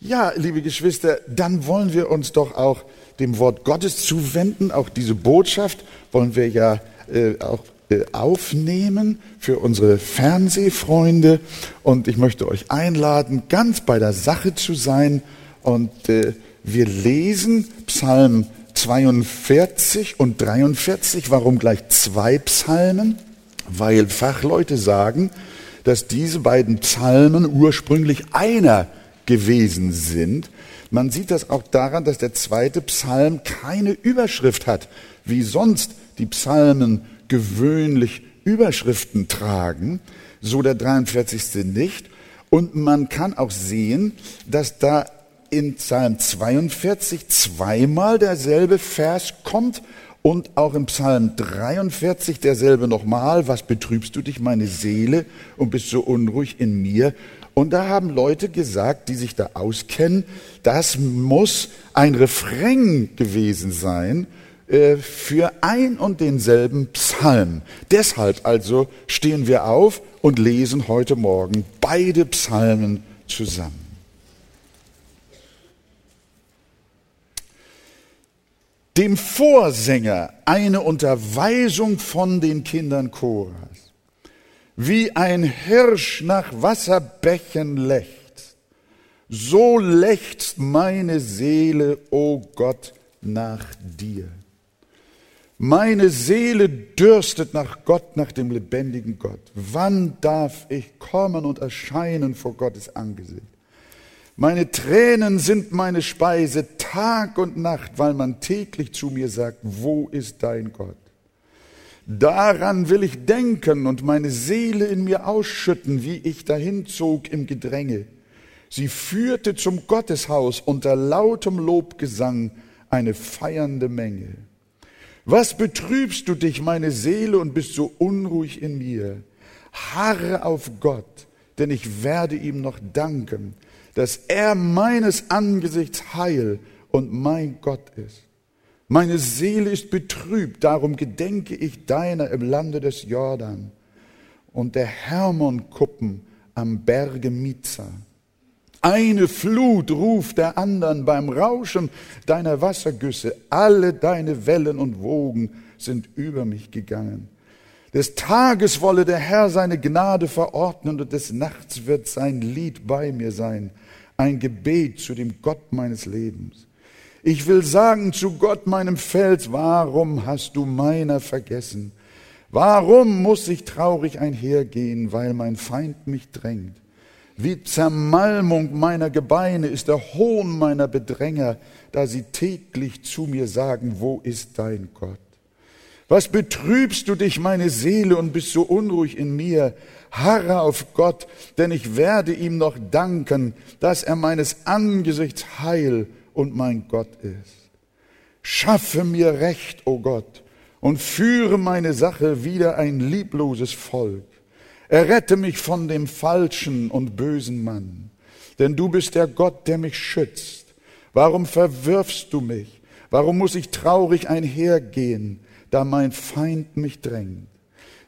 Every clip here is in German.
Ja, liebe Geschwister, dann wollen wir uns doch auch dem Wort Gottes zuwenden. Auch diese Botschaft wollen wir ja äh, auch äh, aufnehmen für unsere Fernsehfreunde. Und ich möchte euch einladen, ganz bei der Sache zu sein. Und äh, wir lesen Psalm 42 und 43. Warum gleich zwei Psalmen? Weil Fachleute sagen, dass diese beiden Psalmen ursprünglich einer gewesen sind. Man sieht das auch daran, dass der zweite Psalm keine Überschrift hat, wie sonst die Psalmen gewöhnlich Überschriften tragen, so der 43. nicht. Und man kann auch sehen, dass da in Psalm 42 zweimal derselbe Vers kommt und auch im Psalm 43 derselbe nochmal, was betrübst du dich, meine Seele, und bist so unruhig in mir. Und da haben Leute gesagt, die sich da auskennen, das muss ein Refrain gewesen sein äh, für ein und denselben Psalm. Deshalb also stehen wir auf und lesen heute Morgen beide Psalmen zusammen. Dem Vorsänger eine Unterweisung von den Kindern Choras wie ein Hirsch nach Wasserbächen lechzt, so lechzt meine Seele, o oh Gott, nach dir. Meine Seele dürstet nach Gott, nach dem lebendigen Gott. Wann darf ich kommen und erscheinen vor Gottes Angesicht? Meine Tränen sind meine Speise Tag und Nacht, weil man täglich zu mir sagt, wo ist dein Gott? Daran will ich denken und meine Seele in mir ausschütten, wie ich dahin zog im Gedränge. Sie führte zum Gotteshaus unter lautem Lobgesang eine feiernde Menge. Was betrübst du dich, meine Seele, und bist so unruhig in mir? Harre auf Gott, denn ich werde ihm noch danken, dass er meines Angesichts Heil und mein Gott ist. Meine Seele ist betrübt, darum gedenke ich deiner im Lande des Jordan und der Hermonkuppen am Berge Miza. Eine Flut ruft der anderen beim Rauschen deiner Wassergüsse. Alle deine Wellen und Wogen sind über mich gegangen. Des Tages wolle der Herr seine Gnade verordnen und des Nachts wird sein Lied bei mir sein, ein Gebet zu dem Gott meines Lebens. Ich will sagen zu Gott, meinem Fels, warum hast du meiner vergessen? Warum muss ich traurig einhergehen, weil mein Feind mich drängt? Wie Zermalmung meiner Gebeine ist der Hohn meiner Bedränger, da sie täglich zu mir sagen, wo ist dein Gott? Was betrübst du dich, meine Seele, und bist so unruhig in mir? Harre auf Gott, denn ich werde ihm noch danken, dass er meines Angesichts heil und mein Gott ist. Schaffe mir Recht, o oh Gott, und führe meine Sache wieder ein liebloses Volk. Errette mich von dem falschen und bösen Mann, denn du bist der Gott, der mich schützt. Warum verwirfst du mich? Warum muss ich traurig einhergehen, da mein Feind mich drängt?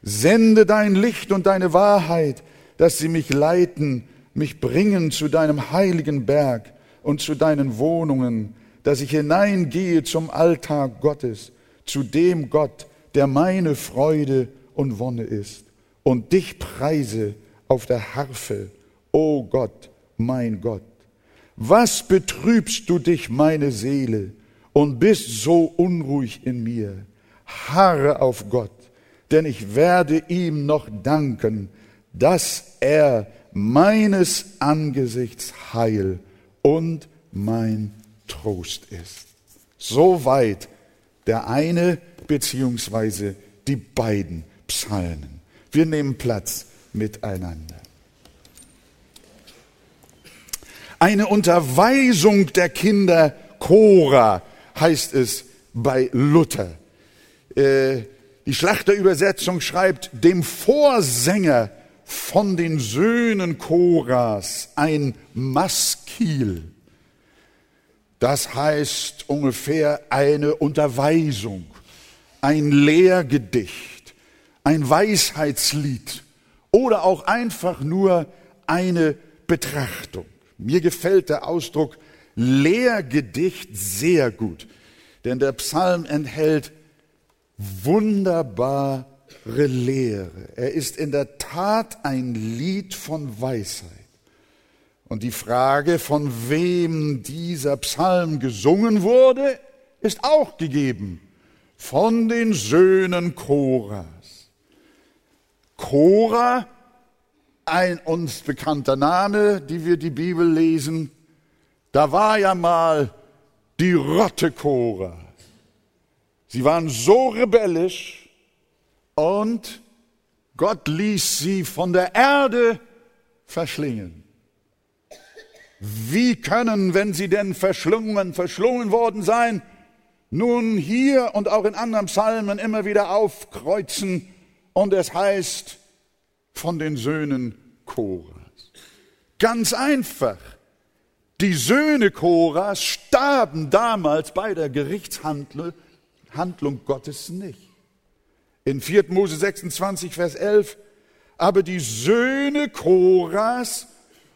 Sende dein Licht und deine Wahrheit, dass sie mich leiten, mich bringen zu deinem heiligen Berg und zu deinen Wohnungen, dass ich hineingehe zum Alltag Gottes, zu dem Gott, der meine Freude und Wonne ist, und dich preise auf der Harfe, o Gott, mein Gott. Was betrübst du dich, meine Seele, und bist so unruhig in mir? Harre auf Gott, denn ich werde ihm noch danken, dass er meines Angesichts heil und mein Trost ist. Soweit der eine beziehungsweise die beiden Psalmen. Wir nehmen Platz miteinander. Eine Unterweisung der Kinder Cora heißt es bei Luther. Äh, die Schlachterübersetzung schreibt, dem Vorsänger von den Söhnen Koras ein Maskil. Das heißt ungefähr eine Unterweisung, ein Lehrgedicht, ein Weisheitslied oder auch einfach nur eine Betrachtung. Mir gefällt der Ausdruck Lehrgedicht sehr gut, denn der Psalm enthält wunderbare Lehre. Er ist in der Tat ein Lied von Weisheit. Und die Frage, von wem dieser Psalm gesungen wurde, ist auch gegeben. Von den Söhnen Koras. Korah, ein uns bekannter Name, die wir die Bibel lesen, da war ja mal die Rotte Korah. Sie waren so rebellisch und Gott ließ sie von der Erde verschlingen. Wie können, wenn sie denn verschlungen, verschlungen worden sein, nun hier und auch in anderen Psalmen immer wieder aufkreuzen und es heißt von den Söhnen Koras. Ganz einfach. Die Söhne Koras starben damals bei der Gerichtshandlung Gottes nicht. In 4. Mose 26, Vers 11, aber die Söhne Koras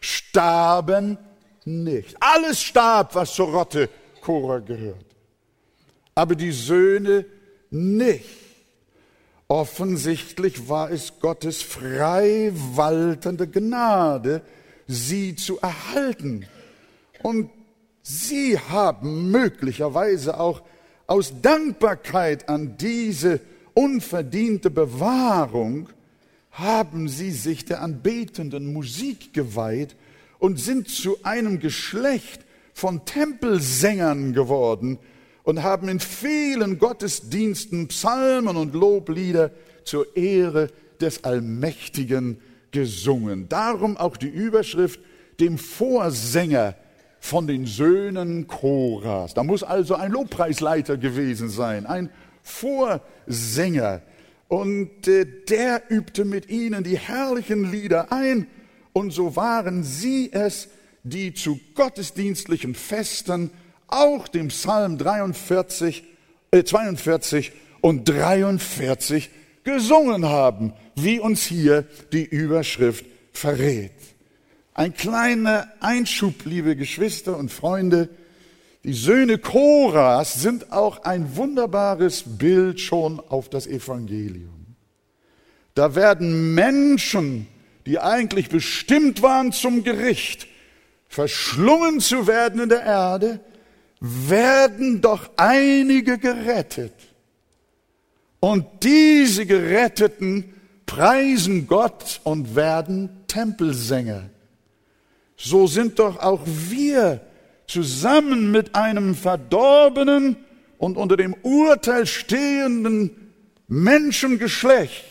starben nicht. Alles starb, was zur Rotte Korah gehört. Aber die Söhne nicht. Offensichtlich war es Gottes frei waltende Gnade, sie zu erhalten. Und sie haben möglicherweise auch aus Dankbarkeit an diese unverdiente Bewahrung, haben sie sich der anbetenden Musik geweiht und sind zu einem Geschlecht von Tempelsängern geworden und haben in vielen Gottesdiensten Psalmen und Loblieder zur Ehre des Allmächtigen gesungen. Darum auch die Überschrift dem Vorsänger von den Söhnen Koras. Da muss also ein Lobpreisleiter gewesen sein, ein Vorsänger. Und äh, der übte mit ihnen die herrlichen Lieder ein. Und so waren sie es, die zu gottesdienstlichen Festen auch dem Psalm 43, äh 42 und 43 gesungen haben, wie uns hier die Überschrift verrät. Ein kleiner Einschub, liebe Geschwister und Freunde. Die Söhne Koras sind auch ein wunderbares Bild schon auf das Evangelium. Da werden Menschen, die eigentlich bestimmt waren zum Gericht, verschlungen zu werden in der Erde, werden doch einige gerettet. Und diese Geretteten preisen Gott und werden Tempelsänger so sind doch auch wir zusammen mit einem verdorbenen und unter dem Urteil stehenden Menschengeschlecht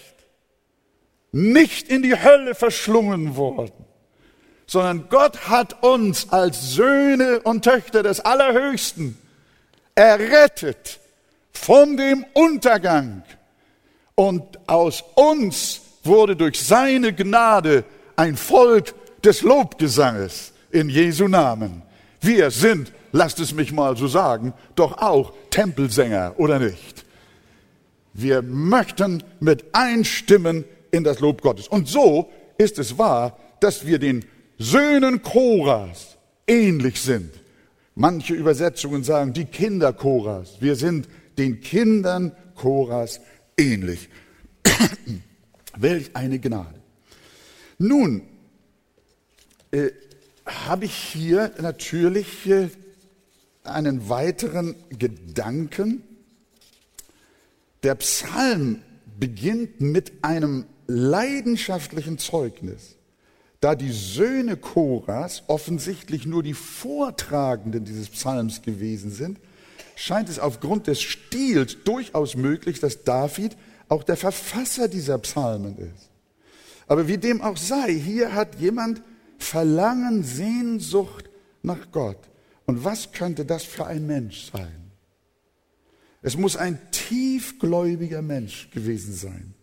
nicht in die Hölle verschlungen worden, sondern Gott hat uns als Söhne und Töchter des Allerhöchsten errettet von dem Untergang. Und aus uns wurde durch seine Gnade ein Volk des Lobgesanges in Jesu Namen. Wir sind, lasst es mich mal so sagen, doch auch Tempelsänger, oder nicht? Wir möchten mit einstimmen in das Lob Gottes. Und so ist es wahr, dass wir den Söhnen Koras ähnlich sind. Manche Übersetzungen sagen, die Kinder Koras. Wir sind den Kindern Koras ähnlich. Welch eine Gnade. Nun, äh, habe ich hier natürlich äh, einen weiteren Gedanken. Der Psalm beginnt mit einem leidenschaftlichen Zeugnis. Da die Söhne Koras offensichtlich nur die Vortragenden dieses Psalms gewesen sind, scheint es aufgrund des Stils durchaus möglich, dass David auch der Verfasser dieser Psalmen ist. Aber wie dem auch sei, hier hat jemand Verlangen, Sehnsucht nach Gott. Und was könnte das für ein Mensch sein? Es muss ein tiefgläubiger Mensch gewesen sein,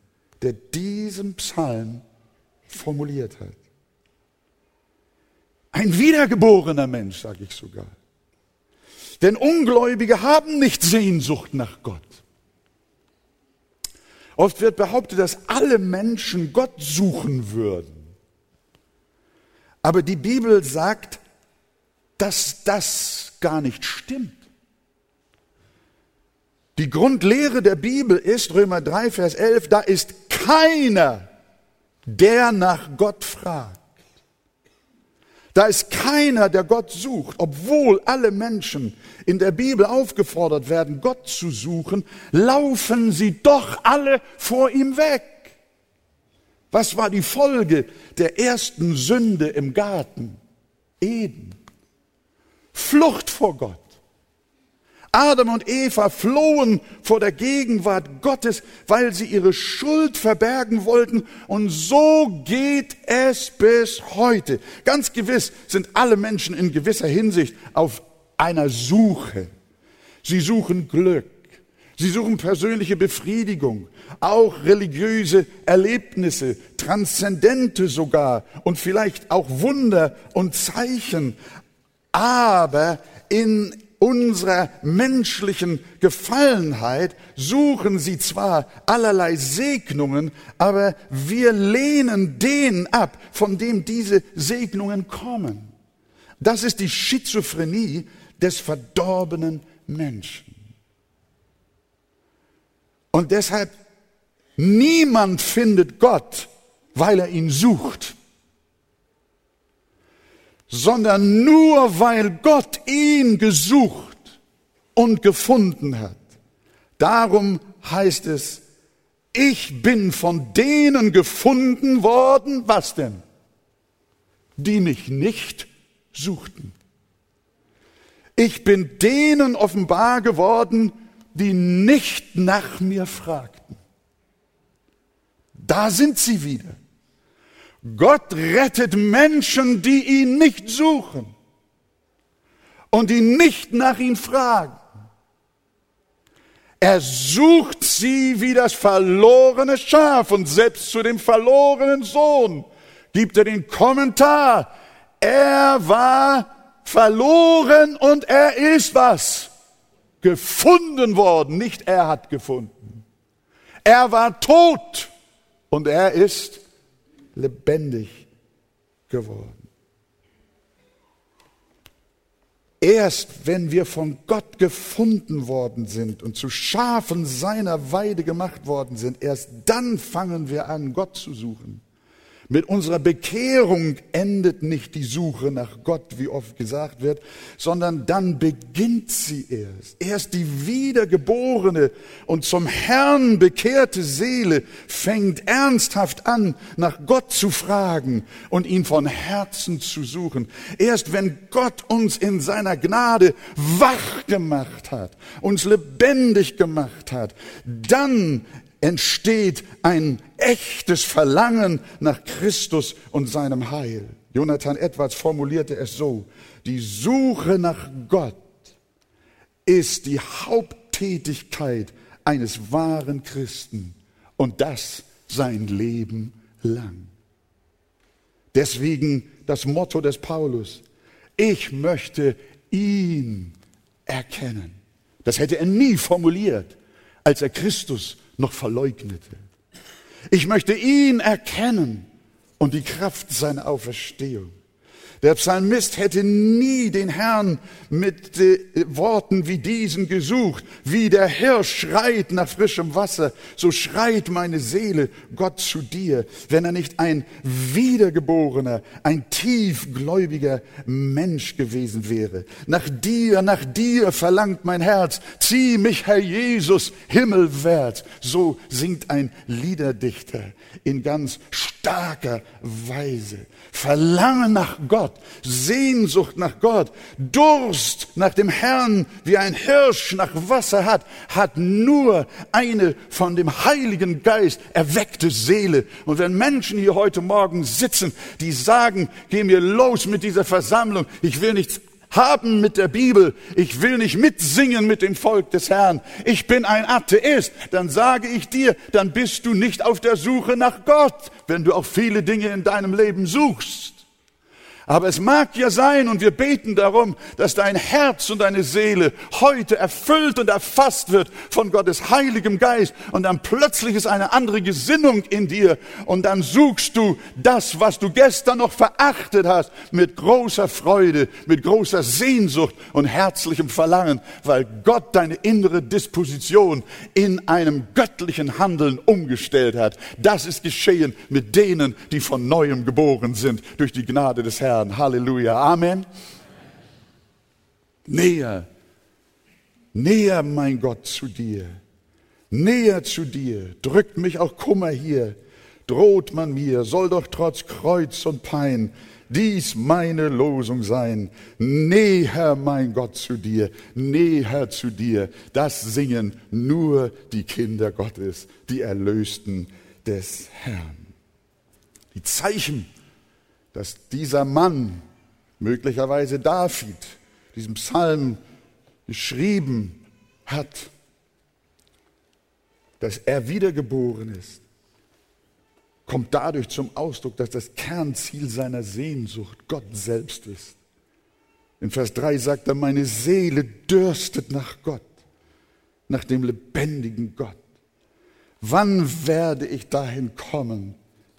der diesen Psalm formuliert hat. Ein wiedergeborener Mensch, sage ich sogar. Denn Ungläubige haben nicht Sehnsucht nach Gott. Oft wird behauptet, dass alle Menschen Gott suchen würden. Aber die Bibel sagt, dass das gar nicht stimmt. Die Grundlehre der Bibel ist, Römer 3, Vers 11, da ist keiner, der nach Gott fragt. Da ist keiner, der Gott sucht, obwohl alle Menschen in der Bibel aufgefordert werden, Gott zu suchen, laufen sie doch alle vor ihm weg. Was war die Folge der ersten Sünde im Garten? Eden. Flucht vor Gott. Adam und Eva flohen vor der Gegenwart Gottes, weil sie ihre Schuld verbergen wollten. Und so geht es bis heute. Ganz gewiss sind alle Menschen in gewisser Hinsicht auf einer Suche. Sie suchen Glück. Sie suchen persönliche Befriedigung, auch religiöse Erlebnisse, transzendente sogar und vielleicht auch Wunder und Zeichen. Aber in unserer menschlichen Gefallenheit suchen sie zwar allerlei Segnungen, aber wir lehnen den ab, von dem diese Segnungen kommen. Das ist die Schizophrenie des verdorbenen Menschen. Und deshalb, niemand findet Gott, weil er ihn sucht sondern nur weil Gott ihn gesucht und gefunden hat. Darum heißt es, ich bin von denen gefunden worden, was denn? Die mich nicht suchten. Ich bin denen offenbar geworden, die nicht nach mir fragten. Da sind sie wieder. Gott rettet Menschen, die ihn nicht suchen und die nicht nach ihm fragen. Er sucht sie wie das verlorene Schaf und selbst zu dem verlorenen Sohn gibt er den Kommentar. Er war verloren und er ist was? Gefunden worden, nicht er hat gefunden. Er war tot und er ist lebendig geworden. Erst wenn wir von Gott gefunden worden sind und zu Schafen seiner Weide gemacht worden sind, erst dann fangen wir an, Gott zu suchen. Mit unserer Bekehrung endet nicht die Suche nach Gott, wie oft gesagt wird, sondern dann beginnt sie erst. Erst die wiedergeborene und zum Herrn bekehrte Seele fängt ernsthaft an, nach Gott zu fragen und ihn von Herzen zu suchen. Erst wenn Gott uns in seiner Gnade wach gemacht hat, uns lebendig gemacht hat, dann entsteht ein echtes Verlangen nach Christus und seinem Heil. Jonathan Edwards formulierte es so, die Suche nach Gott ist die Haupttätigkeit eines wahren Christen und das sein Leben lang. Deswegen das Motto des Paulus, ich möchte ihn erkennen. Das hätte er nie formuliert, als er Christus noch verleugnete. Ich möchte ihn erkennen und die Kraft seiner Auferstehung. Der Psalmist hätte nie den Herrn mit äh, Worten wie diesen gesucht. Wie der Hirsch schreit nach frischem Wasser, so schreit meine Seele Gott zu dir, wenn er nicht ein wiedergeborener, ein tiefgläubiger Mensch gewesen wäre. Nach dir, nach dir verlangt mein Herz. Zieh mich, Herr Jesus, himmelwärts. So singt ein Liederdichter in ganz starker Weise. Verlangen nach Gott, Sehnsucht nach Gott, Durst nach dem Herrn, wie ein Hirsch nach Wasser hat, hat nur eine von dem Heiligen Geist erweckte Seele. Und wenn Menschen hier heute Morgen sitzen, die sagen, geh mir los mit dieser Versammlung, ich will nichts haben mit der Bibel. Ich will nicht mitsingen mit dem Volk des Herrn. Ich bin ein Atheist. Dann sage ich dir, dann bist du nicht auf der Suche nach Gott, wenn du auch viele Dinge in deinem Leben suchst. Aber es mag ja sein, und wir beten darum, dass dein Herz und deine Seele heute erfüllt und erfasst wird von Gottes heiligem Geist. Und dann plötzlich ist eine andere Gesinnung in dir. Und dann suchst du das, was du gestern noch verachtet hast, mit großer Freude, mit großer Sehnsucht und herzlichem Verlangen, weil Gott deine innere Disposition in einem göttlichen Handeln umgestellt hat. Das ist geschehen mit denen, die von neuem geboren sind durch die Gnade des Herrn. Herrn. Halleluja. Amen. Näher, näher, mein Gott, zu dir. Näher zu dir. Drückt mich auch Kummer hier. Droht man mir, soll doch trotz Kreuz und Pein dies meine Losung sein. Näher, mein Gott, zu dir, näher zu dir. Das singen nur die Kinder Gottes, die Erlösten des Herrn. Die Zeichen dass dieser Mann, möglicherweise David, diesen Psalm geschrieben hat, dass er wiedergeboren ist, kommt dadurch zum Ausdruck, dass das Kernziel seiner Sehnsucht Gott selbst ist. In Vers 3 sagt er, meine Seele dürstet nach Gott, nach dem lebendigen Gott. Wann werde ich dahin kommen,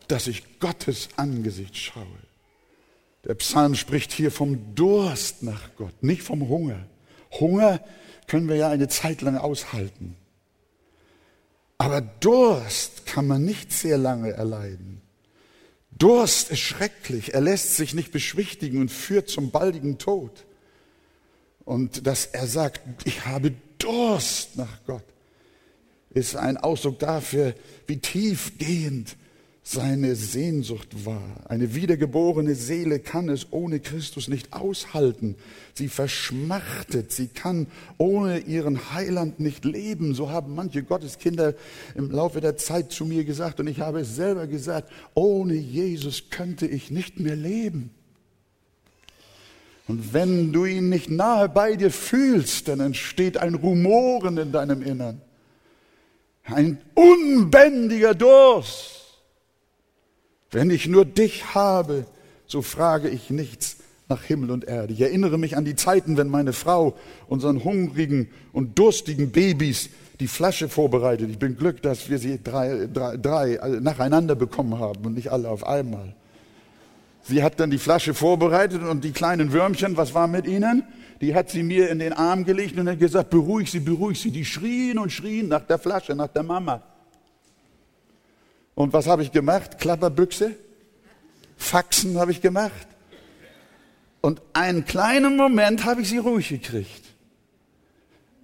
dass ich Gottes Angesicht schaue. Der Psalm spricht hier vom Durst nach Gott, nicht vom Hunger. Hunger können wir ja eine Zeit lang aushalten. Aber Durst kann man nicht sehr lange erleiden. Durst ist schrecklich. Er lässt sich nicht beschwichtigen und führt zum baldigen Tod. Und dass er sagt, ich habe Durst nach Gott, ist ein Ausdruck dafür, wie tiefgehend seine Sehnsucht war. Eine wiedergeborene Seele kann es ohne Christus nicht aushalten. Sie verschmachtet, sie kann ohne ihren Heiland nicht leben. So haben manche Gotteskinder im Laufe der Zeit zu mir gesagt und ich habe es selber gesagt, ohne Jesus könnte ich nicht mehr leben. Und wenn du ihn nicht nahe bei dir fühlst, dann entsteht ein Rumoren in deinem Innern. Ein unbändiger Durst wenn ich nur dich habe, so frage ich nichts nach Himmel und Erde. Ich erinnere mich an die Zeiten, wenn meine Frau unseren hungrigen und durstigen Babys die Flasche vorbereitet. Ich bin Glück, dass wir sie drei, drei, drei nacheinander bekommen haben und nicht alle auf einmal. Sie hat dann die Flasche vorbereitet und die kleinen Würmchen, was war mit ihnen? Die hat sie mir in den Arm gelegt und hat gesagt, beruhig sie, beruhig sie. Die schrien und schrien nach der Flasche, nach der Mama. Und was habe ich gemacht? Klapperbüchse? Faxen habe ich gemacht. Und einen kleinen Moment habe ich sie ruhig gekriegt.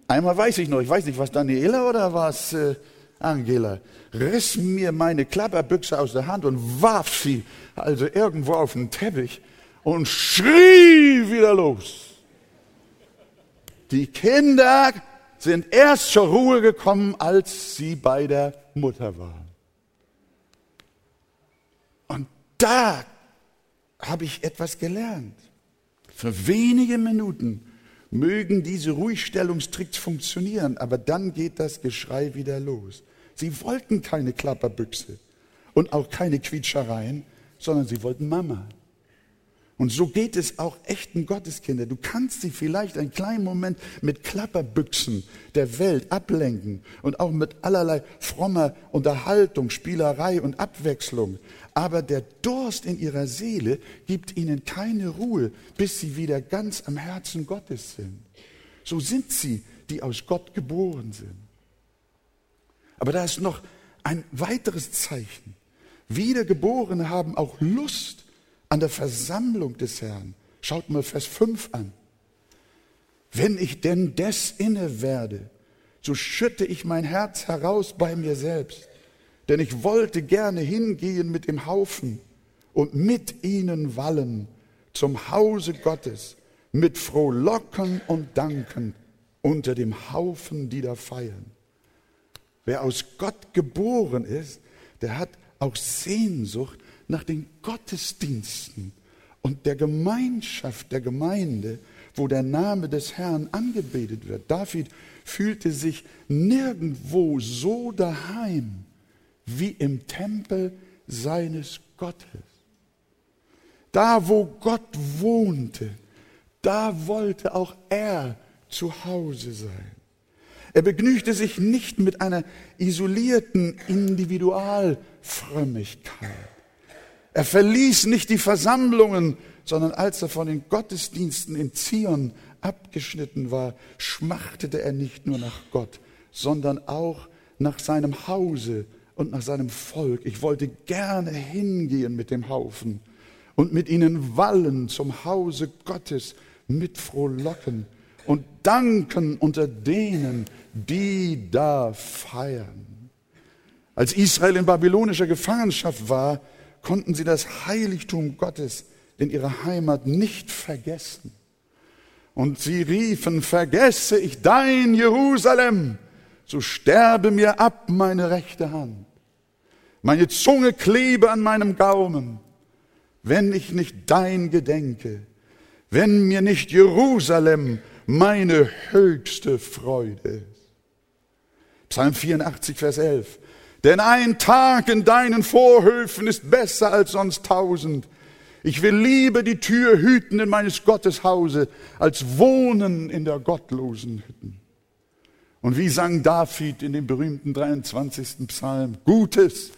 Einmal weiß ich noch, ich weiß nicht, was Daniela oder was äh, Angela, riss mir meine Klapperbüchse aus der Hand und warf sie also irgendwo auf den Teppich und schrie wieder los. Die Kinder sind erst zur Ruhe gekommen, als sie bei der Mutter waren. Da habe ich etwas gelernt. Für wenige Minuten mögen diese Ruhigstellungstricks funktionieren, aber dann geht das Geschrei wieder los. Sie wollten keine Klapperbüchse und auch keine Quietschereien, sondern sie wollten Mama. Und so geht es auch echten Gotteskinder. Du kannst sie vielleicht einen kleinen Moment mit Klapperbüchsen der Welt ablenken und auch mit allerlei frommer Unterhaltung, Spielerei und Abwechslung. Aber der Durst in ihrer Seele gibt ihnen keine Ruhe, bis sie wieder ganz am Herzen Gottes sind. So sind sie, die aus Gott geboren sind. Aber da ist noch ein weiteres Zeichen. Wiedergeborene haben auch Lust an der Versammlung des Herrn. Schaut mal Vers 5 an. Wenn ich denn des inne werde, so schütte ich mein Herz heraus bei mir selbst. Denn ich wollte gerne hingehen mit dem Haufen und mit ihnen wallen zum Hause Gottes, mit Frohlocken und Danken unter dem Haufen, die da feiern. Wer aus Gott geboren ist, der hat auch Sehnsucht nach den Gottesdiensten und der Gemeinschaft der Gemeinde, wo der Name des Herrn angebetet wird. David fühlte sich nirgendwo so daheim wie im Tempel seines Gottes. Da, wo Gott wohnte, da wollte auch er zu Hause sein. Er begnügte sich nicht mit einer isolierten Individualfrömmigkeit. Er verließ nicht die Versammlungen, sondern als er von den Gottesdiensten in Zion abgeschnitten war, schmachtete er nicht nur nach Gott, sondern auch nach seinem Hause und nach seinem Volk. Ich wollte gerne hingehen mit dem Haufen und mit ihnen wallen zum Hause Gottes mit frohlocken und danken unter denen, die da feiern. Als Israel in babylonischer Gefangenschaft war, konnten sie das Heiligtum Gottes in ihrer Heimat nicht vergessen. Und sie riefen, vergesse ich dein Jerusalem, so sterbe mir ab meine rechte Hand. Meine Zunge klebe an meinem Gaumen, wenn ich nicht dein gedenke, wenn mir nicht Jerusalem meine höchste Freude ist. Psalm 84, Vers 11. Denn ein Tag in deinen Vorhöfen ist besser als sonst tausend. Ich will lieber die Tür hüten in meines Gottes Hause, als wohnen in der gottlosen Hütten. Und wie sang David in dem berühmten 23. Psalm, Gutes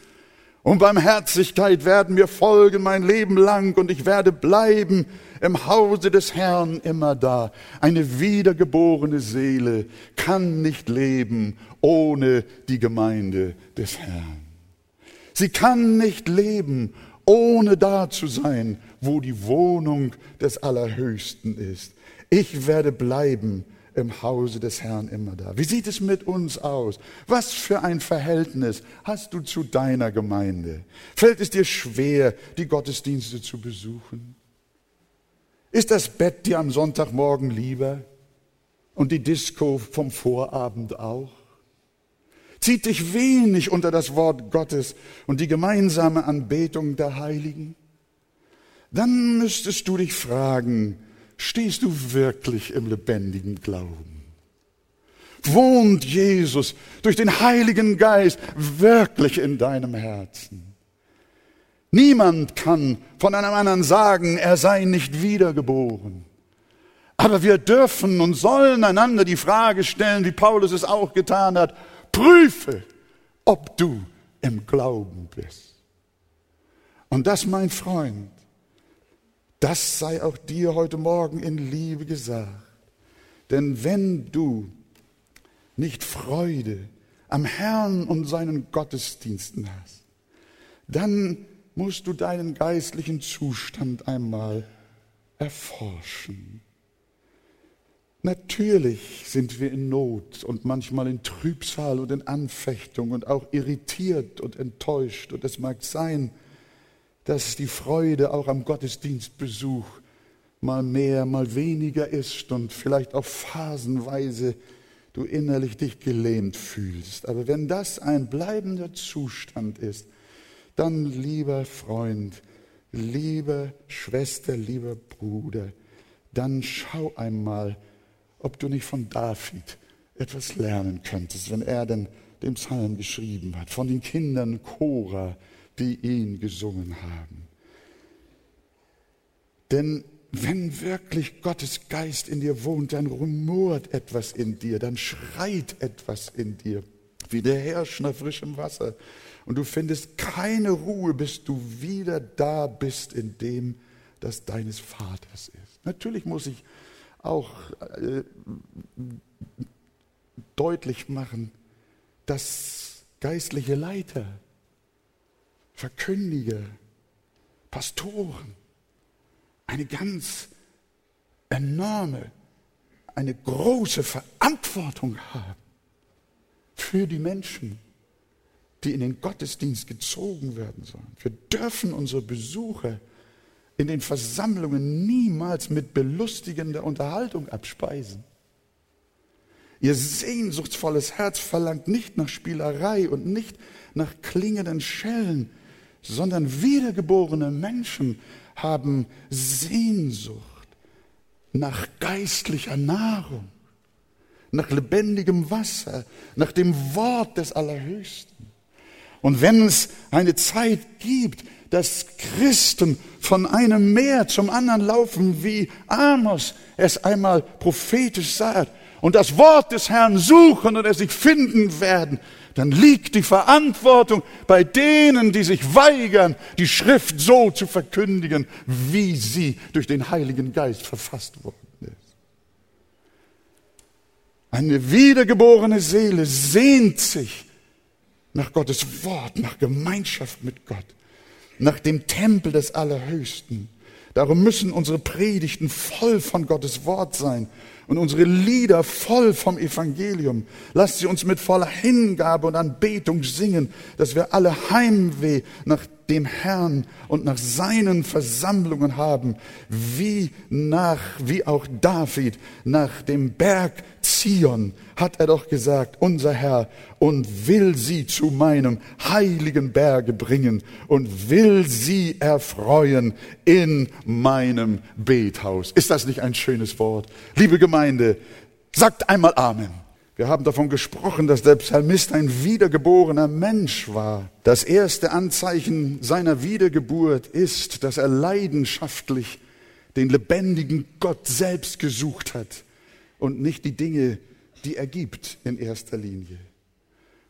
und Barmherzigkeit werden mir folgen mein Leben lang und ich werde bleiben im Hause des Herrn immer da. Eine wiedergeborene Seele kann nicht leben ohne die Gemeinde des Herrn. Sie kann nicht leben ohne da zu sein, wo die Wohnung des Allerhöchsten ist. Ich werde bleiben im Hause des Herrn immer da. Wie sieht es mit uns aus? Was für ein Verhältnis hast du zu deiner Gemeinde? Fällt es dir schwer, die Gottesdienste zu besuchen? Ist das Bett dir am Sonntagmorgen lieber und die Disco vom Vorabend auch? Zieht dich wenig unter das Wort Gottes und die gemeinsame Anbetung der Heiligen? Dann müsstest du dich fragen, Stehst du wirklich im lebendigen Glauben? Wohnt Jesus durch den Heiligen Geist wirklich in deinem Herzen? Niemand kann von einem anderen sagen, er sei nicht wiedergeboren. Aber wir dürfen und sollen einander die Frage stellen, wie Paulus es auch getan hat, prüfe, ob du im Glauben bist. Und das, mein Freund, das sei auch dir heute Morgen in Liebe gesagt. Denn wenn du nicht Freude am Herrn und seinen Gottesdiensten hast, dann musst du deinen geistlichen Zustand einmal erforschen. Natürlich sind wir in Not und manchmal in Trübsal und in Anfechtung und auch irritiert und enttäuscht. Und es mag sein, dass die Freude auch am Gottesdienstbesuch mal mehr, mal weniger ist und vielleicht auch phasenweise du innerlich dich gelähmt fühlst. Aber wenn das ein bleibender Zustand ist, dann lieber Freund, liebe Schwester, lieber Bruder, dann schau einmal, ob du nicht von David etwas lernen könntest, wenn er denn den Psalm geschrieben hat, von den Kindern Korah, die ihn gesungen haben. Denn wenn wirklich Gottes Geist in dir wohnt, dann rumort etwas in dir, dann schreit etwas in dir, wie der Hirsch nach frischem Wasser. Und du findest keine Ruhe, bis du wieder da bist in dem, das deines Vaters ist. Natürlich muss ich auch äh, deutlich machen, dass geistliche Leiter Verkündiger, Pastoren eine ganz enorme, eine große Verantwortung haben für die Menschen, die in den Gottesdienst gezogen werden sollen. Wir dürfen unsere Besucher in den Versammlungen niemals mit belustigender Unterhaltung abspeisen. Ihr sehnsuchtsvolles Herz verlangt nicht nach Spielerei und nicht nach klingenden Schellen, sondern wiedergeborene Menschen haben Sehnsucht nach geistlicher Nahrung, nach lebendigem Wasser, nach dem Wort des Allerhöchsten. Und wenn es eine Zeit gibt, dass Christen von einem Meer zum anderen laufen, wie Amos es einmal prophetisch sagt, und das Wort des Herrn suchen und es sich finden werden, dann liegt die Verantwortung bei denen, die sich weigern, die Schrift so zu verkündigen, wie sie durch den Heiligen Geist verfasst worden ist. Eine wiedergeborene Seele sehnt sich nach Gottes Wort, nach Gemeinschaft mit Gott, nach dem Tempel des Allerhöchsten. Darum müssen unsere Predigten voll von Gottes Wort sein und unsere Lieder voll vom Evangelium. Lasst sie uns mit voller Hingabe und Anbetung singen, dass wir alle Heimweh nach dem Herrn und nach seinen Versammlungen haben, wie nach, wie auch David nach dem Berg Zion, hat er doch gesagt, unser Herr, und will sie zu meinem heiligen Berge bringen und will sie erfreuen in meinem Bethaus. Ist das nicht ein schönes Wort? Liebe Gemeinde, sagt einmal Amen. Wir haben davon gesprochen, dass der Psalmist ein wiedergeborener Mensch war. Das erste Anzeichen seiner Wiedergeburt ist, dass er leidenschaftlich den lebendigen Gott selbst gesucht hat und nicht die Dinge, die er gibt in erster Linie.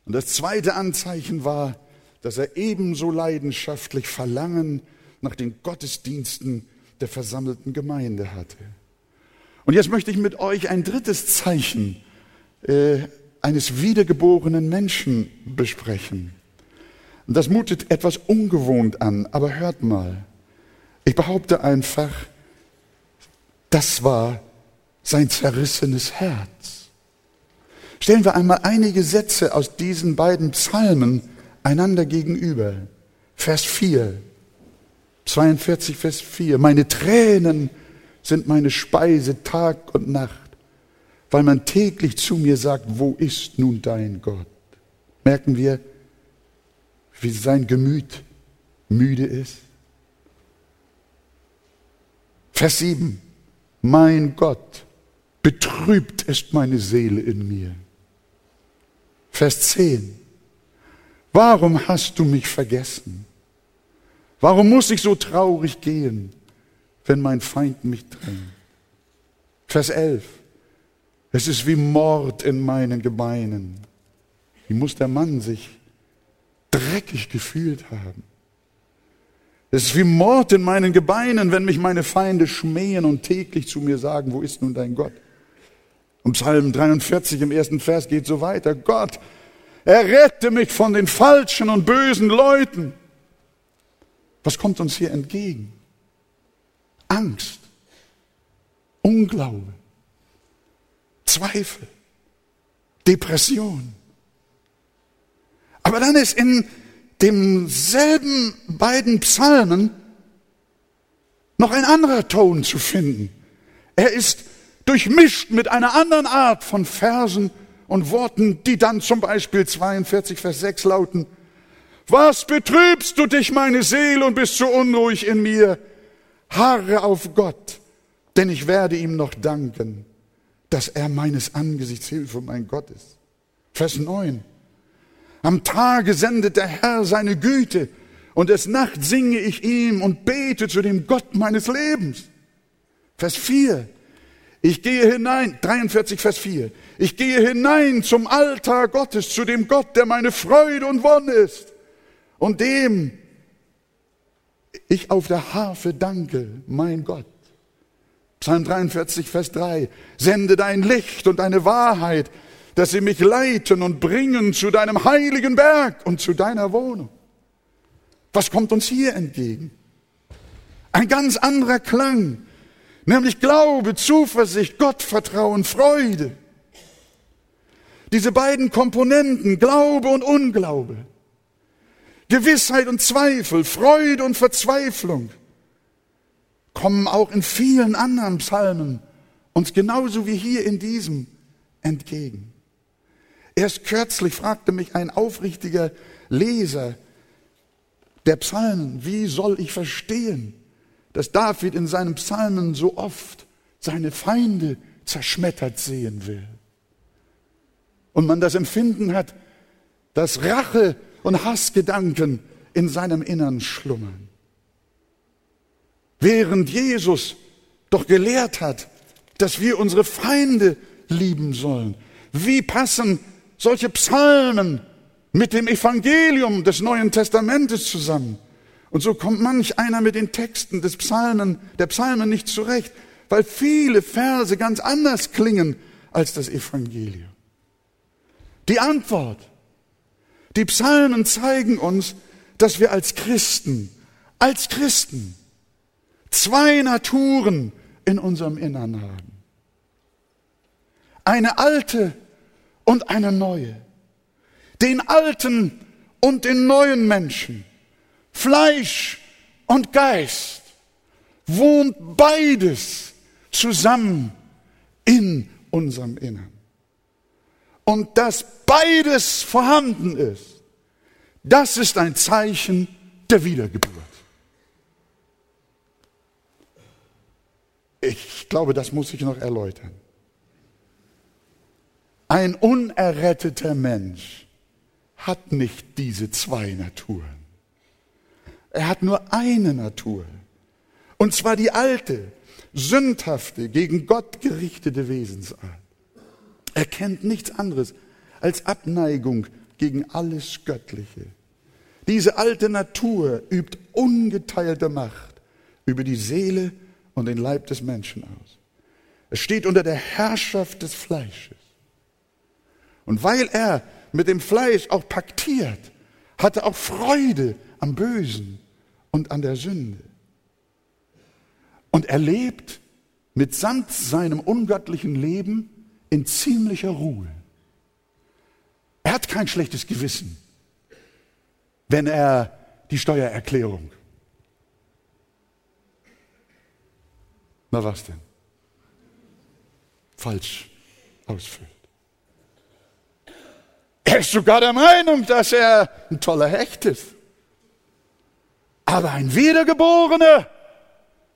Und das zweite Anzeichen war, dass er ebenso leidenschaftlich Verlangen nach den Gottesdiensten der versammelten Gemeinde hatte. Und jetzt möchte ich mit euch ein drittes Zeichen äh, eines wiedergeborenen Menschen besprechen. Das mutet etwas ungewohnt an, aber hört mal. Ich behaupte einfach, das war sein zerrissenes Herz. Stellen wir einmal einige Sätze aus diesen beiden Psalmen einander gegenüber. Vers 4, 42, Vers 4. Meine Tränen sind meine Speise Tag und Nacht weil man täglich zu mir sagt, wo ist nun dein Gott? Merken wir, wie sein Gemüt müde ist? Vers 7. Mein Gott, betrübt ist meine Seele in mir. Vers 10. Warum hast du mich vergessen? Warum muss ich so traurig gehen, wenn mein Feind mich drängt? Vers 11. Es ist wie Mord in meinen Gebeinen. Wie muss der Mann sich dreckig gefühlt haben? Es ist wie Mord in meinen Gebeinen, wenn mich meine Feinde schmähen und täglich zu mir sagen, wo ist nun dein Gott? Und Psalm 43 im ersten Vers geht so weiter. Gott, errette mich von den falschen und bösen Leuten. Was kommt uns hier entgegen? Angst, Unglaube, Zweifel, Depression. Aber dann ist in demselben beiden Psalmen noch ein anderer Ton zu finden. Er ist durchmischt mit einer anderen Art von Versen und Worten, die dann zum Beispiel 42, Vers 6 lauten, was betrübst du dich, meine Seele, und bist so unruhig in mir? Harre auf Gott, denn ich werde ihm noch danken dass er meines Angesichts Hilfe mein Gott ist. Vers 9. Am Tage sendet der Herr seine Güte und des Nacht singe ich ihm und bete zu dem Gott meines Lebens. Vers 4. Ich gehe hinein, 43 Vers 4. Ich gehe hinein zum Altar Gottes, zu dem Gott, der meine Freude und Wonne ist und dem ich auf der Harfe danke, mein Gott. Psalm 43, Vers 3. Sende dein Licht und deine Wahrheit, dass sie mich leiten und bringen zu deinem heiligen Berg und zu deiner Wohnung. Was kommt uns hier entgegen? Ein ganz anderer Klang, nämlich Glaube, Zuversicht, Gottvertrauen, Freude. Diese beiden Komponenten, Glaube und Unglaube, Gewissheit und Zweifel, Freude und Verzweiflung, kommen auch in vielen anderen Psalmen uns genauso wie hier in diesem entgegen. Erst kürzlich fragte mich ein aufrichtiger Leser der Psalmen, wie soll ich verstehen, dass David in seinen Psalmen so oft seine Feinde zerschmettert sehen will. Und man das Empfinden hat, dass Rache und Hassgedanken in seinem Innern schlummern. Während Jesus doch gelehrt hat, dass wir unsere Feinde lieben sollen. Wie passen solche Psalmen mit dem Evangelium des Neuen Testamentes zusammen? Und so kommt manch einer mit den Texten des Psalmen, der Psalmen nicht zurecht, weil viele Verse ganz anders klingen als das Evangelium. Die Antwort. Die Psalmen zeigen uns, dass wir als Christen, als Christen zwei Naturen in unserem Innern haben. Eine alte und eine neue. Den alten und den neuen Menschen Fleisch und Geist wohnt beides zusammen in unserem Innern. Und dass beides vorhanden ist, das ist ein Zeichen der Wiedergeburt. Ich glaube, das muss ich noch erläutern. Ein unerretteter Mensch hat nicht diese zwei Naturen. Er hat nur eine Natur. Und zwar die alte, sündhafte, gegen Gott gerichtete Wesensart. Er kennt nichts anderes als Abneigung gegen alles Göttliche. Diese alte Natur übt ungeteilte Macht über die Seele und den Leib des Menschen aus. Es steht unter der Herrschaft des Fleisches. Und weil er mit dem Fleisch auch paktiert, hat er auch Freude am Bösen und an der Sünde. Und er lebt mitsamt seinem ungöttlichen Leben in ziemlicher Ruhe. Er hat kein schlechtes Gewissen, wenn er die Steuererklärung. Na was denn? Falsch ausfüllt. Er ist sogar der Meinung, dass er ein toller Hecht ist. Aber ein Wiedergeborener,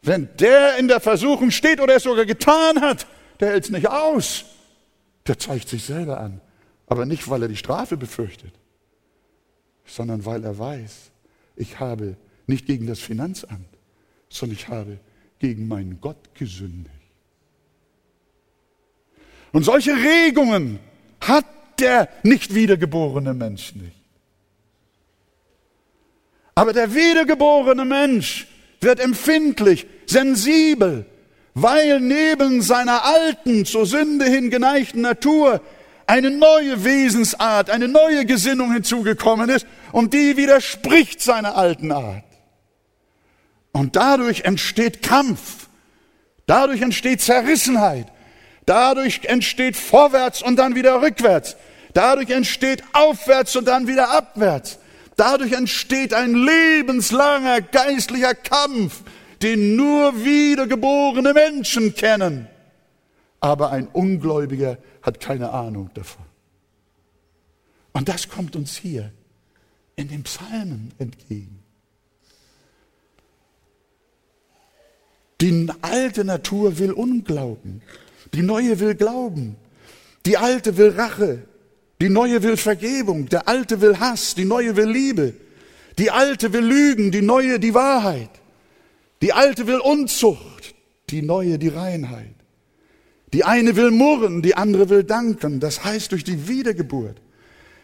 wenn der in der Versuchung steht oder es sogar getan hat, der hält es nicht aus. Der zeigt sich selber an. Aber nicht, weil er die Strafe befürchtet, sondern weil er weiß, ich habe nicht gegen das Finanzamt, sondern ich habe gegen meinen Gott gesündigt. Und solche Regungen hat der nicht wiedergeborene Mensch nicht. Aber der wiedergeborene Mensch wird empfindlich, sensibel, weil neben seiner alten, zur Sünde hin geneigten Natur eine neue Wesensart, eine neue Gesinnung hinzugekommen ist und die widerspricht seiner alten Art. Und dadurch entsteht Kampf, dadurch entsteht Zerrissenheit, dadurch entsteht vorwärts und dann wieder rückwärts, dadurch entsteht aufwärts und dann wieder abwärts. Dadurch entsteht ein lebenslanger geistlicher Kampf, den nur wiedergeborene Menschen kennen. Aber ein Ungläubiger hat keine Ahnung davon. Und das kommt uns hier in den Psalmen entgegen. Die alte Natur will Unglauben, die neue will Glauben, die alte will Rache, die neue will Vergebung, der alte will Hass, die neue will Liebe. Die alte will Lügen, die neue die Wahrheit. Die alte will Unzucht, die neue die Reinheit. Die eine will murren, die andere will danken. Das heißt, durch die Wiedergeburt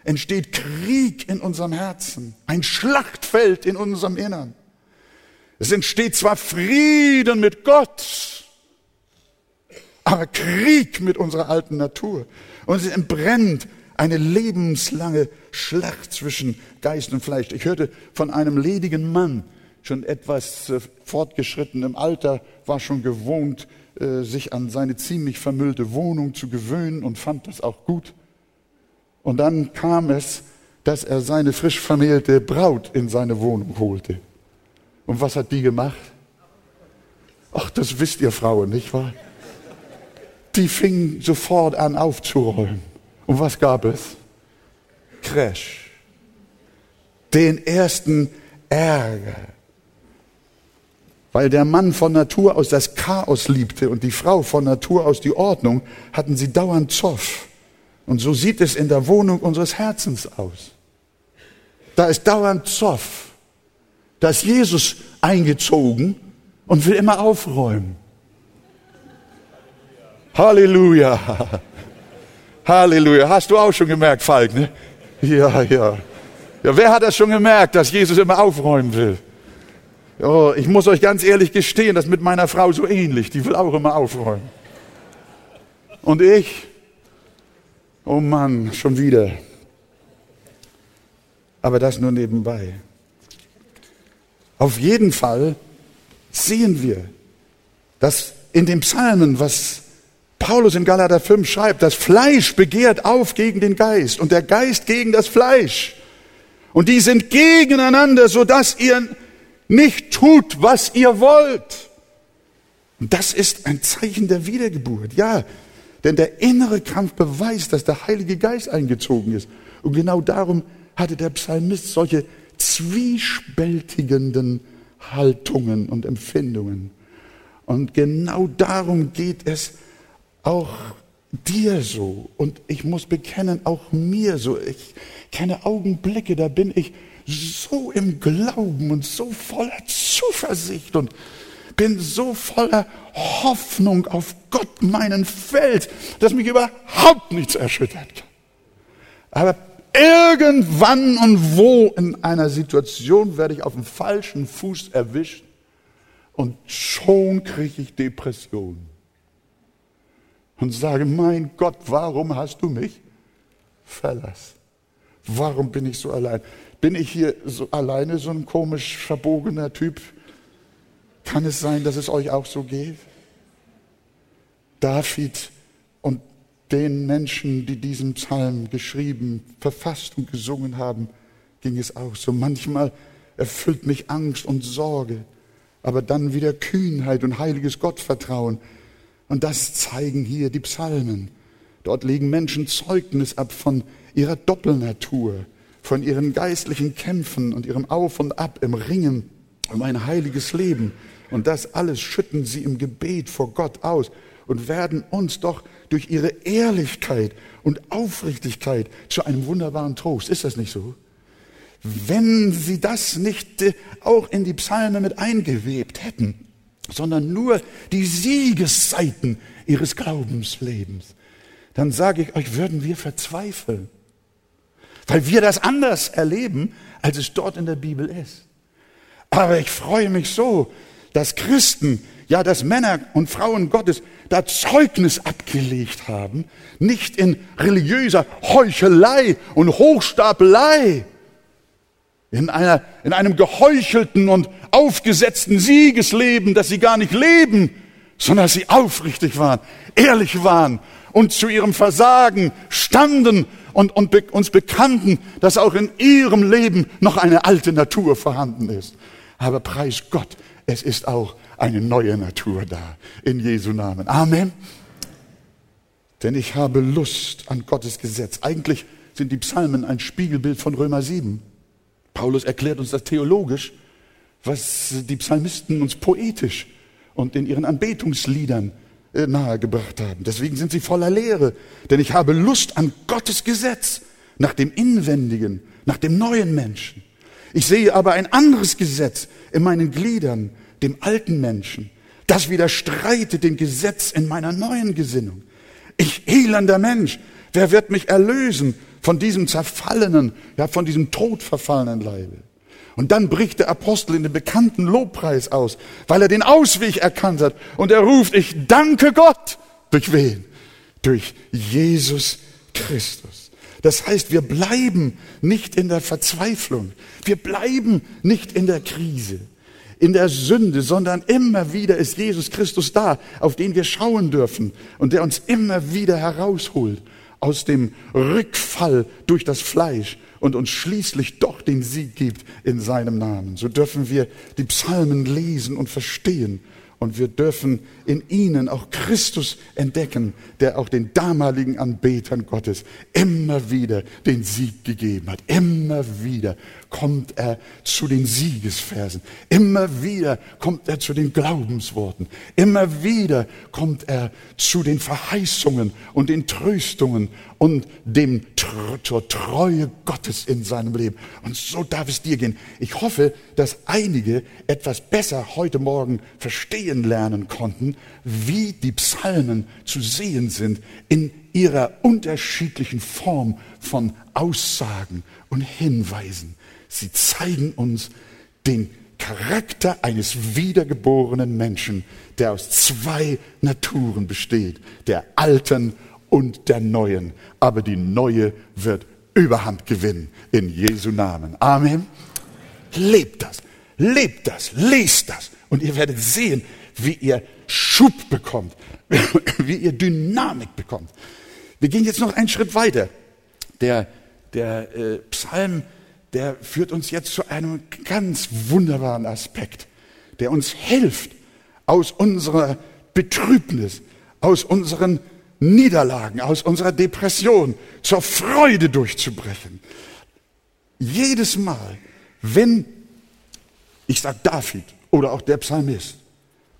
entsteht Krieg in unserem Herzen, ein Schlachtfeld in unserem Innern. Es entsteht zwar Frieden mit Gott, aber Krieg mit unserer alten Natur. Und es entbrennt eine lebenslange Schlacht zwischen Geist und Fleisch. Ich hörte von einem ledigen Mann, schon etwas äh, fortgeschrittenem Alter, war schon gewohnt, äh, sich an seine ziemlich vermüllte Wohnung zu gewöhnen und fand das auch gut. Und dann kam es, dass er seine frisch vermählte Braut in seine Wohnung holte. Und was hat die gemacht? Ach, das wisst ihr Frauen, nicht wahr? Die fing sofort an aufzuräumen. Und was gab es? Crash. Den ersten Ärger. Weil der Mann von Natur aus das Chaos liebte und die Frau von Natur aus die Ordnung, hatten sie dauernd Zoff. Und so sieht es in der Wohnung unseres Herzens aus. da ist dauernd Zoff. Da ist Jesus eingezogen und will immer aufräumen. Halleluja. Halleluja. Hast du auch schon gemerkt, Falk, ne? Ja, ja. Ja, wer hat das schon gemerkt, dass Jesus immer aufräumen will? Oh, ich muss euch ganz ehrlich gestehen, das ist mit meiner Frau so ähnlich. Die will auch immer aufräumen. Und ich? Oh Mann, schon wieder. Aber das nur nebenbei. Auf jeden Fall sehen wir, dass in den Psalmen, was Paulus in Galater 5 schreibt, das Fleisch begehrt auf gegen den Geist und der Geist gegen das Fleisch. Und die sind gegeneinander, sodass ihr nicht tut, was ihr wollt. Und das ist ein Zeichen der Wiedergeburt. Ja, denn der innere Kampf beweist, dass der Heilige Geist eingezogen ist. Und genau darum hatte der Psalmist solche zwiespältigenden Haltungen und Empfindungen. Und genau darum geht es auch dir so. Und ich muss bekennen, auch mir so. Ich kenne Augenblicke, da bin ich so im Glauben und so voller Zuversicht und bin so voller Hoffnung auf Gott, meinen Feld, dass mich überhaupt nichts erschüttert. Aber irgendwann und wo in einer Situation werde ich auf dem falschen Fuß erwischt und schon kriege ich Depression und sage, mein Gott, warum hast du mich verlassen? Warum bin ich so allein? Bin ich hier so alleine so ein komisch verbogener Typ? Kann es sein, dass es euch auch so geht? David und den Menschen, die diesen Psalm geschrieben, verfasst und gesungen haben, ging es auch so. Manchmal erfüllt mich Angst und Sorge, aber dann wieder Kühnheit und heiliges Gottvertrauen. Und das zeigen hier die Psalmen. Dort legen Menschen Zeugnis ab von ihrer Doppelnatur, von ihren geistlichen Kämpfen und ihrem Auf und Ab im Ringen um ein heiliges Leben. Und das alles schütten sie im Gebet vor Gott aus und werden uns doch durch ihre Ehrlichkeit und Aufrichtigkeit zu einem wunderbaren Trost. Ist das nicht so? Wenn sie das nicht äh, auch in die Psalme mit eingewebt hätten, sondern nur die Siegesseiten ihres Glaubenslebens, dann sage ich euch, würden wir verzweifeln weil wir das anders erleben, als es dort in der Bibel ist. Aber ich freue mich so, dass Christen, ja, dass Männer und Frauen Gottes da Zeugnis abgelegt haben, nicht in religiöser Heuchelei und Hochstapelei, in, einer, in einem geheuchelten und aufgesetzten Siegesleben, das sie gar nicht leben, sondern dass sie aufrichtig waren, ehrlich waren und zu ihrem Versagen standen und, und be uns bekannten, dass auch in ihrem Leben noch eine alte Natur vorhanden ist. Aber preis Gott, es ist auch eine neue Natur da. In Jesu Namen. Amen. Denn ich habe Lust an Gottes Gesetz. Eigentlich sind die Psalmen ein Spiegelbild von Römer 7. Paulus erklärt uns das theologisch, was die Psalmisten uns poetisch und in ihren Anbetungsliedern äh, nahegebracht haben. Deswegen sind sie voller Lehre. Denn ich habe Lust an Gottes Gesetz, nach dem Inwendigen, nach dem neuen Menschen. Ich sehe aber ein anderes Gesetz in meinen Gliedern, dem alten Menschen. Das widerstreitet dem Gesetz in meiner neuen Gesinnung. Ich elender Mensch, wer wird mich erlösen von diesem zerfallenen, ja, von diesem todverfallenen Leibe? Und dann bricht der Apostel in den bekannten Lobpreis aus, weil er den Ausweg erkannt hat. Und er ruft, ich danke Gott. Durch wen? Durch Jesus Christus. Das heißt, wir bleiben nicht in der Verzweiflung. Wir bleiben nicht in der Krise, in der Sünde, sondern immer wieder ist Jesus Christus da, auf den wir schauen dürfen und der uns immer wieder herausholt aus dem Rückfall durch das Fleisch und uns schließlich doch den Sieg gibt in seinem Namen. So dürfen wir die Psalmen lesen und verstehen Und wir dürfen in ihnen auch Christus entdecken, der auch den damaligen Anbetern Gottes immer wieder den Sieg gegeben hat. Immer wieder kommt er zu den Siegesversen. Immer wieder kommt er zu den Glaubensworten. Immer wieder kommt er zu den Verheißungen und den Tröstungen und dem zur Treue Gottes in seinem Leben. Und so darf es dir gehen. Ich hoffe, dass einige etwas besser heute Morgen verstehen lernen konnten, wie die Psalmen zu sehen sind in ihrer unterschiedlichen Form von Aussagen und Hinweisen. Sie zeigen uns den Charakter eines wiedergeborenen Menschen, der aus zwei Naturen besteht, der alten und der neuen. Aber die neue wird Überhand gewinnen in Jesu Namen. Amen. Lebt das, lebt das, lest das und ihr werdet sehen, wie ihr Schub bekommt, wie ihr Dynamik bekommt. Wir gehen jetzt noch einen Schritt weiter. Der, der äh, Psalm der führt uns jetzt zu einem ganz wunderbaren Aspekt, der uns hilft, aus unserer Betrübnis, aus unseren Niederlagen, aus unserer Depression zur Freude durchzubrechen. Jedes Mal, wenn, ich sag David oder auch der Psalmist,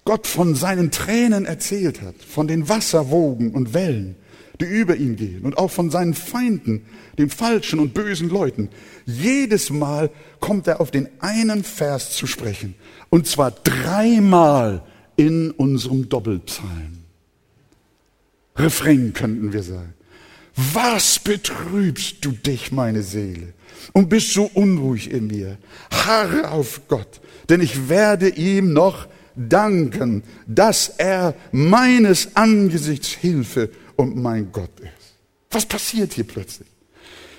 Gott von seinen Tränen erzählt hat, von den Wasserwogen und Wellen, die über ihn gehen und auch von seinen Feinden, den falschen und bösen Leuten. Jedes Mal kommt er auf den einen Vers zu sprechen. Und zwar dreimal in unserem Doppelpsalm. Refrain könnten wir sagen. Was betrübst du dich, meine Seele, und bist so unruhig in mir? Harre auf Gott, denn ich werde ihm noch danken, dass er meines Angesichts Hilfe und mein Gott ist. Was passiert hier plötzlich?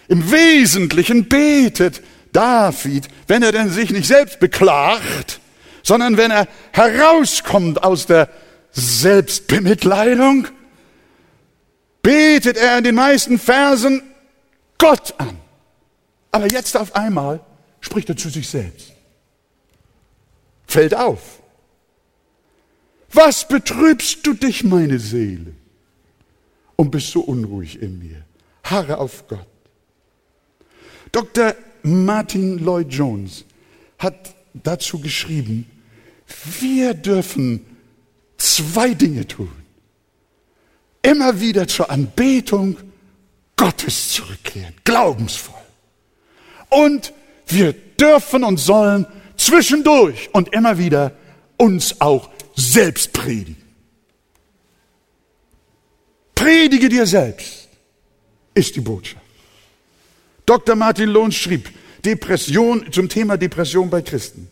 Im Wesentlichen betet David, wenn er denn sich nicht selbst beklagt, sondern wenn er herauskommt aus der Selbstbemitleidung, betet er in den meisten Versen Gott an. Aber jetzt auf einmal spricht er zu sich selbst. Fällt auf. Was betrübst du dich, meine Seele? Und bist so unruhig in mir. Harre auf Gott. Dr. Martin Lloyd Jones hat dazu geschrieben, wir dürfen zwei Dinge tun. Immer wieder zur Anbetung Gottes zurückkehren, glaubensvoll. Und wir dürfen und sollen zwischendurch und immer wieder uns auch selbst predigen. Predige dir selbst, ist die Botschaft. Dr. Martin Lohn schrieb Depression zum Thema Depression bei Christen.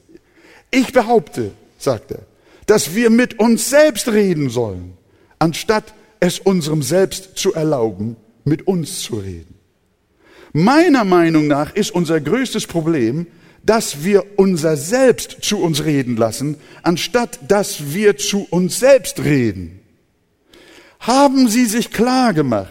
Ich behaupte, sagt er, dass wir mit uns selbst reden sollen, anstatt es unserem Selbst zu erlauben, mit uns zu reden. Meiner Meinung nach ist unser größtes Problem, dass wir unser Selbst zu uns reden lassen, anstatt dass wir zu uns selbst reden. Haben Sie sich klar gemacht,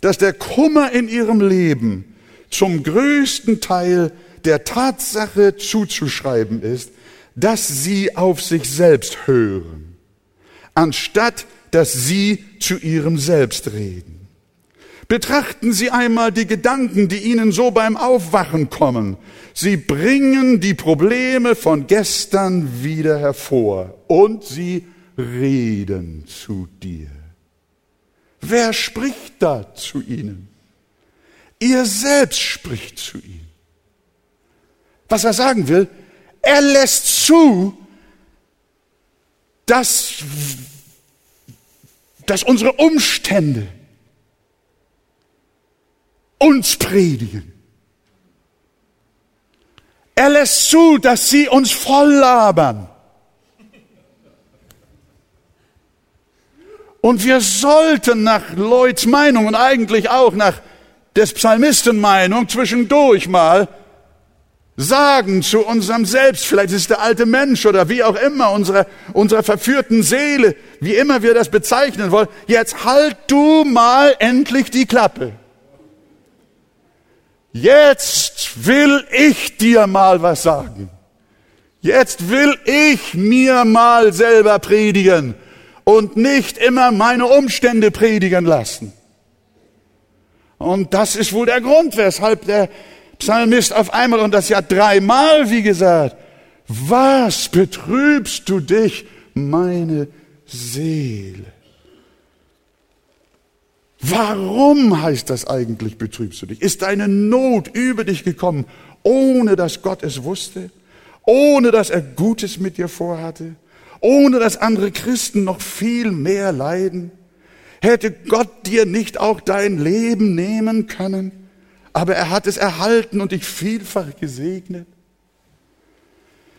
dass der Kummer in Ihrem Leben zum größten Teil der Tatsache zuzuschreiben ist, dass Sie auf sich selbst hören, anstatt dass Sie zu Ihrem Selbst reden. Betrachten Sie einmal die Gedanken, die Ihnen so beim Aufwachen kommen. Sie bringen die Probleme von gestern wieder hervor und sie reden zu dir. Wer spricht da zu ihnen? Ihr selbst spricht zu ihnen. Was er sagen will, er lässt zu, dass, dass unsere Umstände uns predigen. Er lässt zu, dass sie uns voll labern. Und wir sollten nach Lloyds Meinung und eigentlich auch nach des Psalmisten Meinung zwischendurch mal sagen zu unserem Selbst, vielleicht ist es der alte Mensch oder wie auch immer, unserer, unserer verführten Seele, wie immer wir das bezeichnen wollen, jetzt halt du mal endlich die Klappe. Jetzt will ich dir mal was sagen. Jetzt will ich mir mal selber predigen und nicht immer meine Umstände predigen lassen. Und das ist wohl der Grund, weshalb der Psalmist auf einmal und das ja dreimal, wie gesagt, was betrübst du dich, meine Seele? Warum heißt das eigentlich, betrübst du dich? Ist deine Not über dich gekommen, ohne dass Gott es wusste? Ohne dass er Gutes mit dir vorhatte? Ohne dass andere Christen noch viel mehr leiden? Hätte Gott dir nicht auch dein Leben nehmen können? Aber er hat es erhalten und dich vielfach gesegnet.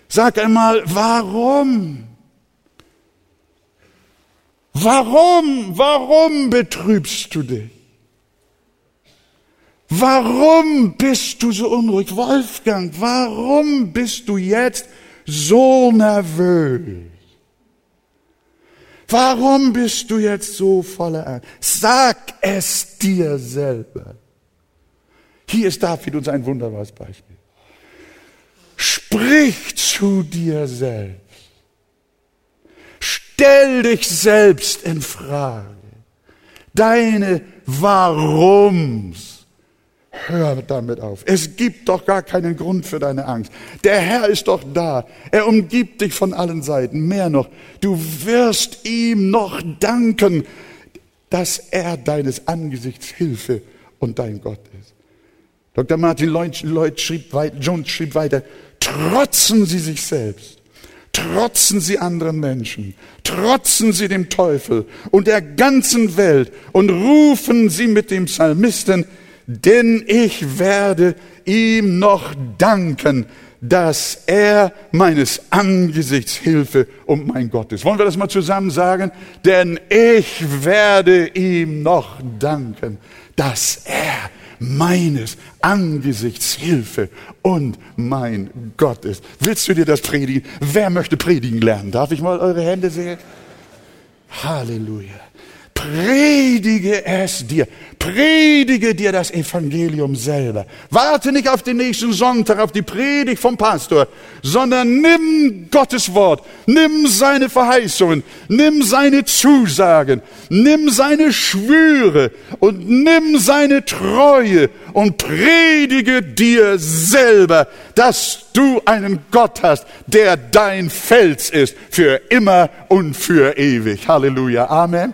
Sag einmal, warum? Warum, warum betrübst du dich? Warum bist du so unruhig? Wolfgang, warum bist du jetzt so nervös? Warum bist du jetzt so voller Angst? Sag es dir selber. Hier ist David uns ein wunderbares Beispiel. Sprich zu dir selbst. Stell dich selbst in Frage. Deine Warums. Hör damit auf. Es gibt doch gar keinen Grund für deine Angst. Der Herr ist doch da. Er umgibt dich von allen Seiten. Mehr noch, du wirst ihm noch danken, dass er deines Angesichts Hilfe und dein Gott ist. Dr. Martin Lloyd, Lloyd schrieb, Jones schrieb weiter, trotzen Sie sich selbst trotzen sie anderen Menschen, trotzen sie dem Teufel und der ganzen Welt und rufen sie mit dem Psalmisten, denn ich werde ihm noch danken, dass er meines Angesichts Hilfe und mein Gott ist. Wollen wir das mal zusammen sagen? Denn ich werde ihm noch danken, dass er meines Angesichts Hilfe und mein Gott ist. Willst du dir das predigen? Wer möchte predigen lernen? Darf ich mal eure Hände sehen? Halleluja. Predige es dir. Predige dir das Evangelium selber. Warte nicht auf den nächsten Sonntag, auf die Predigt vom Pastor, sondern nimm Gottes Wort, nimm seine Verheißungen, nimm seine Zusagen, nimm seine Schwüre und nimm seine Treue und predige dir selber, dass du einen Gott hast, der dein Fels ist für immer und für ewig. Halleluja. Amen.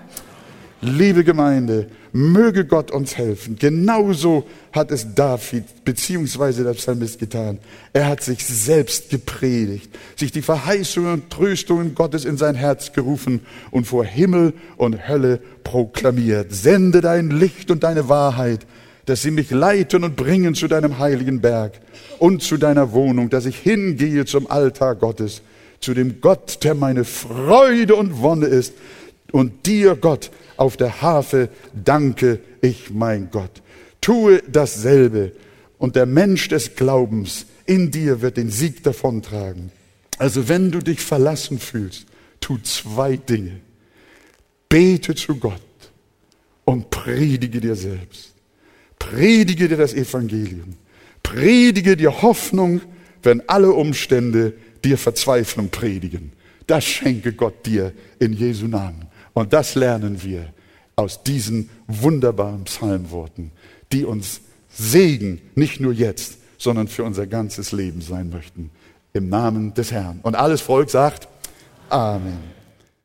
Liebe Gemeinde, möge Gott uns helfen. Genauso hat es David beziehungsweise der Psalmist getan. Er hat sich selbst gepredigt, sich die Verheißungen und Tröstungen Gottes in sein Herz gerufen und vor Himmel und Hölle proklamiert. Sende dein Licht und deine Wahrheit, dass sie mich leiten und bringen zu deinem heiligen Berg und zu deiner Wohnung, dass ich hingehe zum Altar Gottes, zu dem Gott, der meine Freude und Wonne ist. Und dir, Gott, auf der Harfe danke ich mein Gott. Tue dasselbe und der Mensch des Glaubens in dir wird den Sieg davontragen. Also wenn du dich verlassen fühlst, tu zwei Dinge. Bete zu Gott und predige dir selbst. Predige dir das Evangelium. Predige dir Hoffnung, wenn alle Umstände dir Verzweiflung predigen. Das schenke Gott dir in Jesu Namen. Und das lernen wir aus diesen wunderbaren Psalmworten, die uns Segen nicht nur jetzt, sondern für unser ganzes Leben sein möchten. Im Namen des Herrn. Und alles Volk sagt Amen.